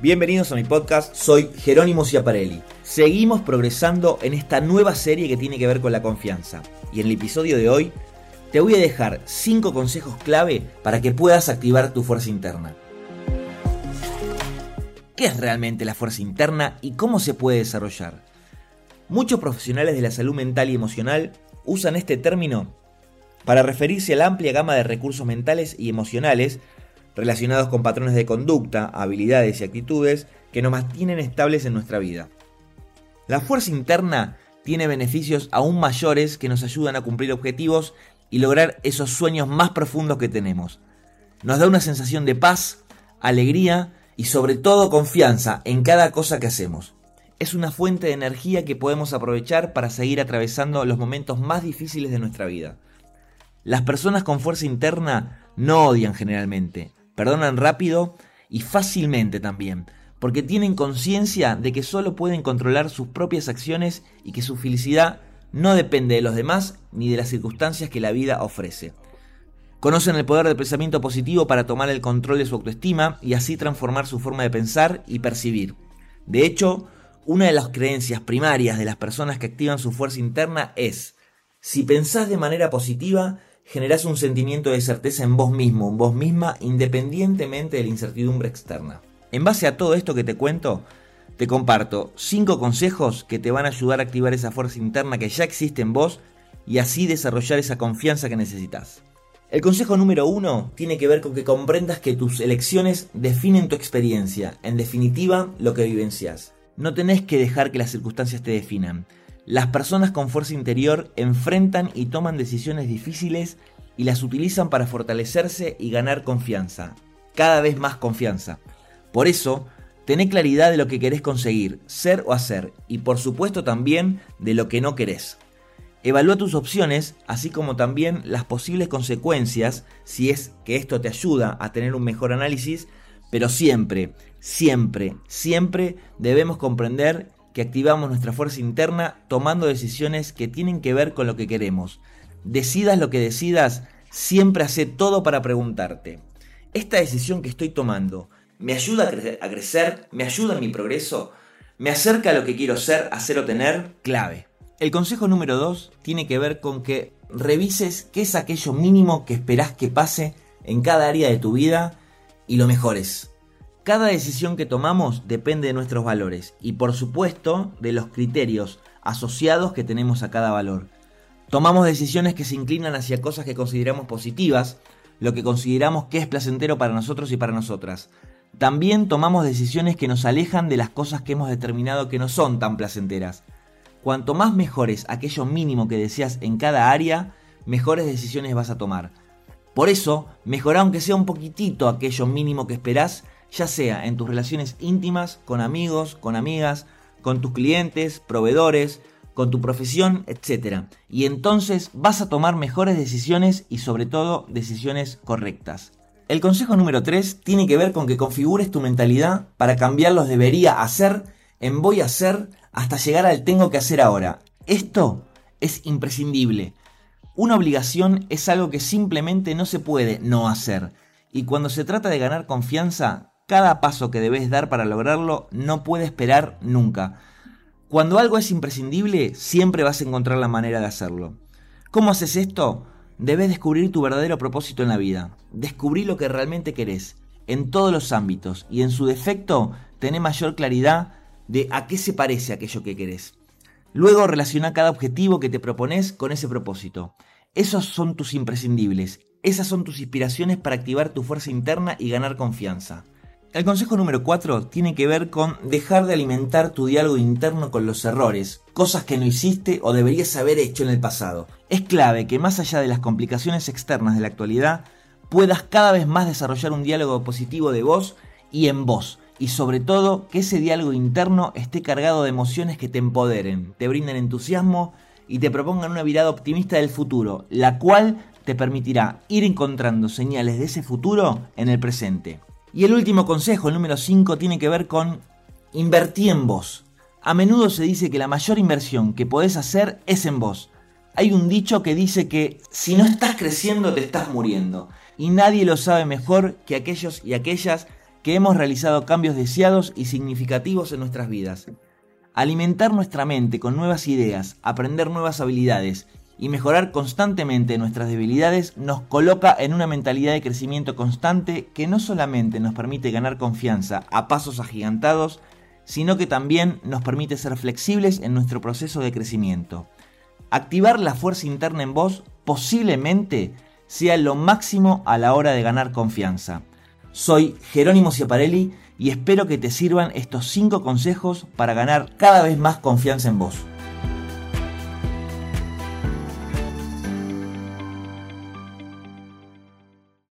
Bienvenidos a mi podcast, soy Jerónimo Ciaparelli. Seguimos progresando en esta nueva serie que tiene que ver con la confianza. Y en el episodio de hoy te voy a dejar 5 consejos clave para que puedas activar tu fuerza interna. ¿Qué es realmente la fuerza interna y cómo se puede desarrollar? Muchos profesionales de la salud mental y emocional usan este término para referirse a la amplia gama de recursos mentales y emocionales relacionados con patrones de conducta, habilidades y actitudes que nos mantienen estables en nuestra vida. La fuerza interna tiene beneficios aún mayores que nos ayudan a cumplir objetivos y lograr esos sueños más profundos que tenemos. Nos da una sensación de paz, alegría y sobre todo confianza en cada cosa que hacemos. Es una fuente de energía que podemos aprovechar para seguir atravesando los momentos más difíciles de nuestra vida. Las personas con fuerza interna no odian generalmente, perdonan rápido y fácilmente también, porque tienen conciencia de que solo pueden controlar sus propias acciones y que su felicidad no depende de los demás ni de las circunstancias que la vida ofrece. Conocen el poder del pensamiento positivo para tomar el control de su autoestima y así transformar su forma de pensar y percibir. De hecho, una de las creencias primarias de las personas que activan su fuerza interna es, si pensás de manera positiva, generás un sentimiento de certeza en vos mismo, en vos misma, independientemente de la incertidumbre externa. En base a todo esto que te cuento, te comparto 5 consejos que te van a ayudar a activar esa fuerza interna que ya existe en vos y así desarrollar esa confianza que necesitas. El consejo número 1 tiene que ver con que comprendas que tus elecciones definen tu experiencia, en definitiva lo que vivencias. No tenés que dejar que las circunstancias te definan. Las personas con fuerza interior enfrentan y toman decisiones difíciles y las utilizan para fortalecerse y ganar confianza, cada vez más confianza. Por eso, tené claridad de lo que querés conseguir, ser o hacer, y por supuesto también de lo que no querés. Evalúa tus opciones, así como también las posibles consecuencias, si es que esto te ayuda a tener un mejor análisis, pero siempre, siempre, siempre debemos comprender que activamos nuestra fuerza interna tomando decisiones que tienen que ver con lo que queremos. Decidas lo que decidas, siempre hace todo para preguntarte, ¿esta decisión que estoy tomando me ayuda a, crecer? ¿Me ayuda en mi progreso? ¿Me acerca a lo que quiero ser, hacer o tener? Clave. El consejo número 2 tiene que ver con que revises qué es aquello mínimo que esperás que pase en cada área de tu vida y lo mejores. Cada decisión que tomamos depende de nuestros valores y por supuesto de los criterios asociados que tenemos a cada valor. Tomamos decisiones que se inclinan hacia cosas que consideramos positivas, lo que consideramos que es placentero para nosotros y para nosotras. También tomamos decisiones que nos alejan de las cosas que hemos determinado que no son tan placenteras. Cuanto más mejores aquello mínimo que deseas en cada área, mejores decisiones vas a tomar. Por eso, mejora aunque sea un poquitito aquello mínimo que esperás ya sea en tus relaciones íntimas, con amigos, con amigas, con tus clientes, proveedores, con tu profesión, etc. Y entonces vas a tomar mejores decisiones y sobre todo decisiones correctas. El consejo número 3 tiene que ver con que configures tu mentalidad para cambiar los debería hacer en voy a hacer hasta llegar al tengo que hacer ahora. Esto es imprescindible. Una obligación es algo que simplemente no se puede no hacer. Y cuando se trata de ganar confianza, cada paso que debes dar para lograrlo no puede esperar nunca. Cuando algo es imprescindible, siempre vas a encontrar la manera de hacerlo. ¿Cómo haces esto? Debes descubrir tu verdadero propósito en la vida. Descubrí lo que realmente querés, en todos los ámbitos, y en su defecto, tener mayor claridad de a qué se parece aquello que querés. Luego relaciona cada objetivo que te propones con ese propósito. Esos son tus imprescindibles, esas son tus inspiraciones para activar tu fuerza interna y ganar confianza. El consejo número 4 tiene que ver con dejar de alimentar tu diálogo interno con los errores, cosas que no hiciste o deberías haber hecho en el pasado. Es clave que más allá de las complicaciones externas de la actualidad, puedas cada vez más desarrollar un diálogo positivo de vos y en vos. Y sobre todo, que ese diálogo interno esté cargado de emociones que te empoderen, te brinden entusiasmo y te propongan una mirada optimista del futuro, la cual te permitirá ir encontrando señales de ese futuro en el presente. Y el último consejo, el número 5, tiene que ver con invertir en vos. A menudo se dice que la mayor inversión que podés hacer es en vos. Hay un dicho que dice que si no estás creciendo te estás muriendo. Y nadie lo sabe mejor que aquellos y aquellas que hemos realizado cambios deseados y significativos en nuestras vidas. Alimentar nuestra mente con nuevas ideas, aprender nuevas habilidades y mejorar constantemente nuestras debilidades nos coloca en una mentalidad de crecimiento constante que no solamente nos permite ganar confianza a pasos agigantados, sino que también nos permite ser flexibles en nuestro proceso de crecimiento. Activar la fuerza interna en vos posiblemente sea lo máximo a la hora de ganar confianza. Soy Jerónimo Ciaparelli y espero que te sirvan estos 5 consejos para ganar cada vez más confianza en vos.